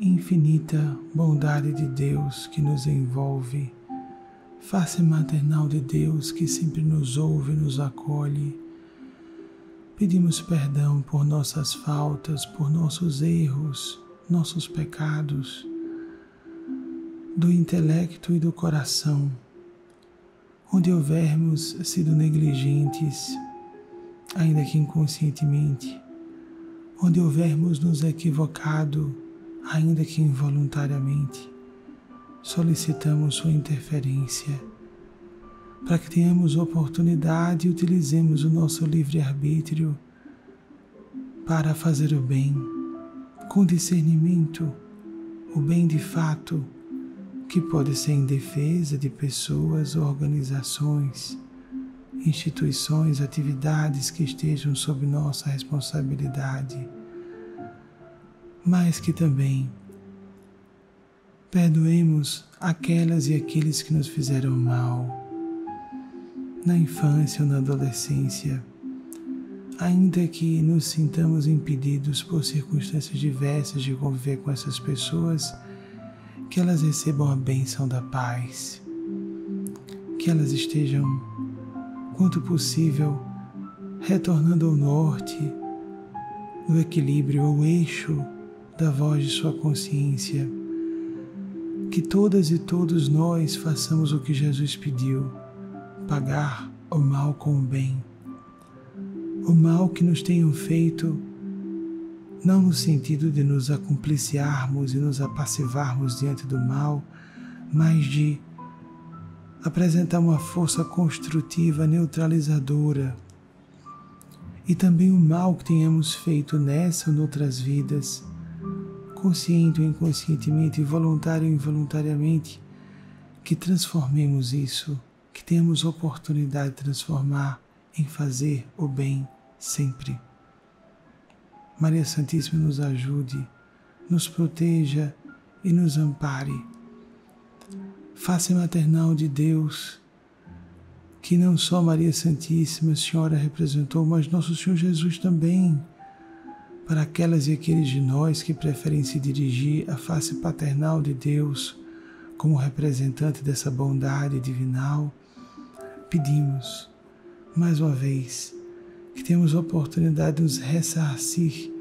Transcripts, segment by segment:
infinita bondade de Deus que nos envolve, face maternal de Deus que sempre nos ouve e nos acolhe, pedimos perdão por nossas faltas, por nossos erros, nossos pecados, do intelecto e do coração, onde houvermos sido negligentes, ainda que inconscientemente, onde houvermos nos equivocado, ainda que involuntariamente, solicitamos Sua interferência para que tenhamos oportunidade e utilizemos o nosso livre-arbítrio para fazer o bem, com discernimento, o bem de fato, que pode ser em defesa de pessoas, organizações, instituições, atividades que estejam sob nossa responsabilidade mas que também perdoemos aquelas e aqueles que nos fizeram mal na infância ou na adolescência, ainda que nos sintamos impedidos por circunstâncias diversas de conviver com essas pessoas, que elas recebam a bênção da paz, que elas estejam, quanto possível, retornando ao norte, no equilíbrio, ao eixo da voz de sua consciência. Que todas e todos nós façamos o que Jesus pediu: pagar o mal com o bem. O mal que nos tenham feito, não no sentido de nos acompliciarmos e nos apassivarmos diante do mal, mas de apresentar uma força construtiva, neutralizadora. E também o mal que tenhamos feito nessa ou noutras vidas, consciente ou inconscientemente, voluntário ou involuntariamente, que transformemos isso, que temos oportunidade de transformar em fazer o bem sempre. Maria Santíssima nos ajude, nos proteja e nos ampare. Face maternal de Deus, que não só Maria Santíssima, Senhora, representou, mas Nosso Senhor Jesus também para aquelas e aqueles de nós que preferem se dirigir à face paternal de Deus como representante dessa bondade divinal, pedimos, mais uma vez, que tenhamos a oportunidade de nos ressarcir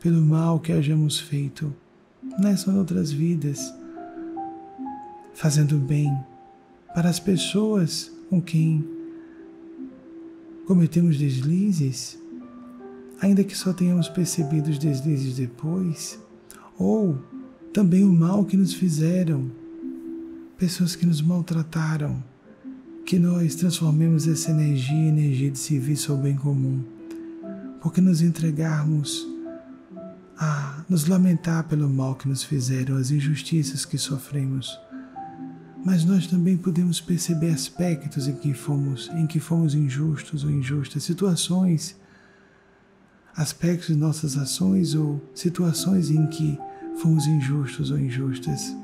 pelo mal que hajamos feito nessa ou outras vidas, fazendo bem para as pessoas com quem cometemos deslizes ainda que só tenhamos percebido os deslizes depois, ou também o mal que nos fizeram, pessoas que nos maltrataram, que nós transformemos essa energia em energia de serviço ao bem comum, porque nos entregarmos a nos lamentar pelo mal que nos fizeram, as injustiças que sofremos. Mas nós também podemos perceber aspectos em que fomos, em que fomos injustos ou injustas, situações aspectos de nossas ações ou situações em que fomos injustos ou injustas.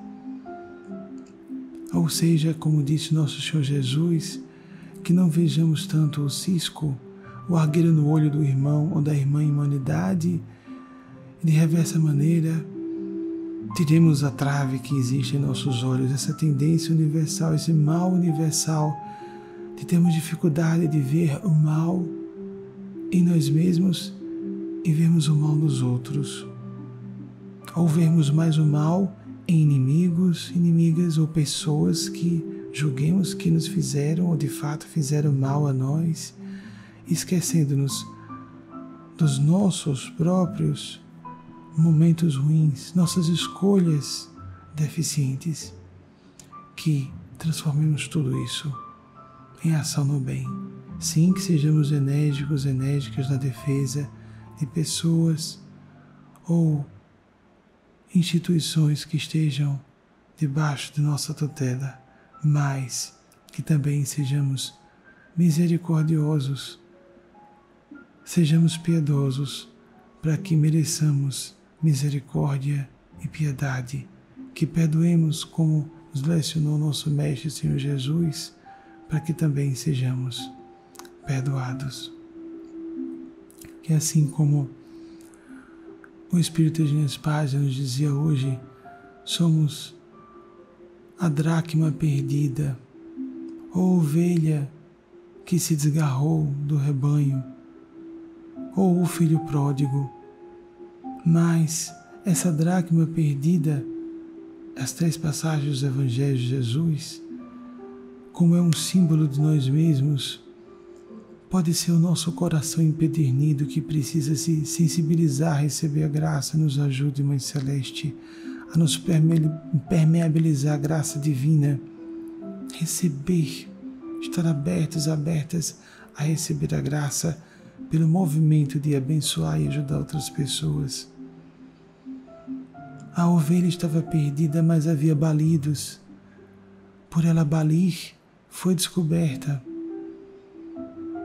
Ou seja, como disse nosso Senhor Jesus, que não vejamos tanto o cisco, o argueiro no olho do irmão ou da irmã em humanidade, e de reversa maneira, tiremos a trave que existe em nossos olhos, essa tendência universal, esse mal universal, de termos dificuldade de ver o mal em nós mesmos e vermos o mal nos outros, ou vermos mais o mal em inimigos, inimigas ou pessoas que julguemos que nos fizeram ou de fato fizeram mal a nós, esquecendo-nos dos nossos próprios momentos ruins, nossas escolhas deficientes, que transformemos tudo isso em ação no bem. Sim, que sejamos enérgicos, enérgicas na defesa de pessoas ou instituições que estejam debaixo de nossa tutela, mas que também sejamos misericordiosos, sejamos piedosos, para que mereçamos misericórdia e piedade, que perdoemos como nos lecionou nosso Mestre Senhor Jesus, para que também sejamos perdoados que assim como o Espírito de Paz nos dizia hoje somos a dracma perdida, ou ovelha que se desgarrou do rebanho, ou o filho pródigo. Mas essa dracma perdida, as três passagens do Evangelho de Jesus, como é um símbolo de nós mesmos, pode ser o nosso coração empedernido que precisa se sensibilizar receber a graça. Nos ajude, Mãe Celeste, a nos permeabilizar a graça divina, receber, estar abertos, abertas a receber a graça pelo movimento de abençoar e ajudar outras pessoas. A ovelha estava perdida, mas havia balidos. Por ela balir, foi descoberta.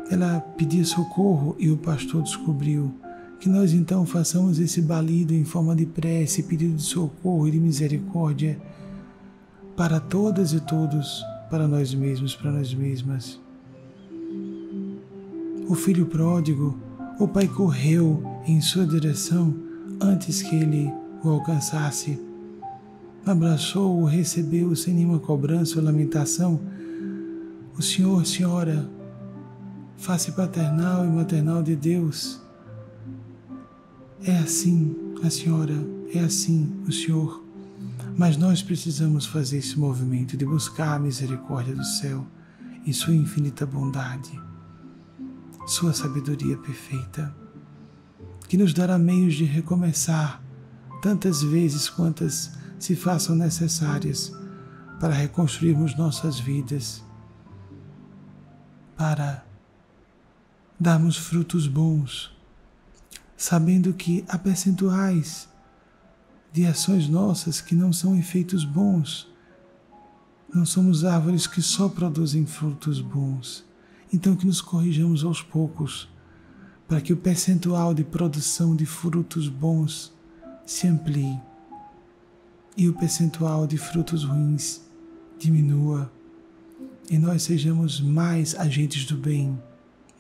Ela pedia socorro e o pastor descobriu. Que nós então façamos esse balido em forma de prece, pedido de socorro e de misericórdia para todas e todos, para nós mesmos, para nós mesmas. O filho pródigo, o pai correu em sua direção antes que ele o alcançasse. Abraçou-o, recebeu sem nenhuma cobrança ou lamentação. O Senhor, Senhora, face paternal e maternal de Deus. É assim a Senhora, é assim o Senhor. Mas nós precisamos fazer esse movimento de buscar a misericórdia do céu e Sua infinita bondade, Sua sabedoria perfeita, que nos dará meios de recomeçar tantas vezes quantas se façam necessárias para reconstruirmos nossas vidas, para darmos frutos bons, sabendo que há percentuais de ações nossas que não são efeitos bons. Não somos árvores que só produzem frutos bons. Então, que nos corrijamos aos poucos, para que o percentual de produção de frutos bons se amplie e o percentual de frutos ruins diminua e nós sejamos mais agentes do bem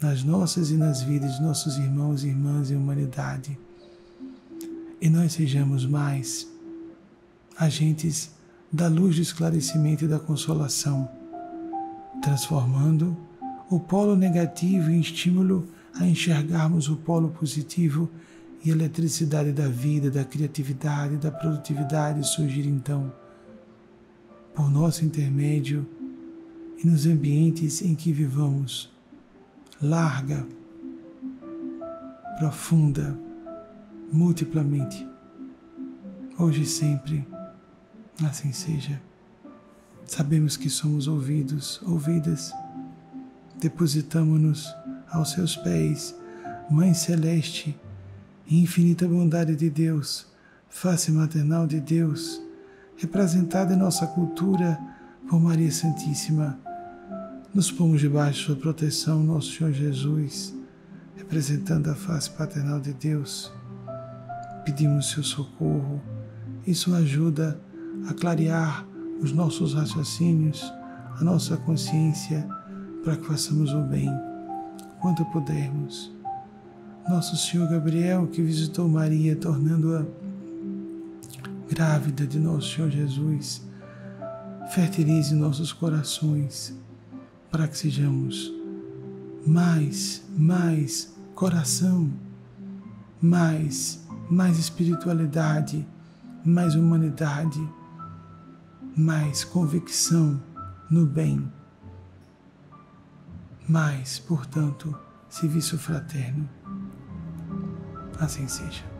nas nossas e nas vidas de nossos irmãos e irmãs em humanidade. E nós sejamos mais agentes da luz do esclarecimento e da consolação, transformando o polo negativo em estímulo a enxergarmos o polo positivo e a eletricidade da vida, da criatividade, da produtividade surgir então por nosso intermédio e nos ambientes em que vivamos. Larga, profunda, multiplamente, hoje e sempre, assim seja. Sabemos que somos ouvidos, ouvidas, depositamos-nos aos seus pés, Mãe Celeste infinita bondade de Deus, face maternal de Deus, representada em nossa cultura por Maria Santíssima. Nos pomos debaixo de sua proteção, nosso Senhor Jesus, representando a face paternal de Deus. Pedimos seu socorro. E sua ajuda a clarear os nossos raciocínios, a nossa consciência, para que façamos o bem quanto pudermos. Nosso Senhor Gabriel, que visitou Maria, tornando-a grávida de nosso Senhor Jesus, fertilize nossos corações para que sejamos mais, mais coração, mais, mais espiritualidade, mais humanidade, mais convicção no bem, mais, portanto, serviço fraterno. Assim seja.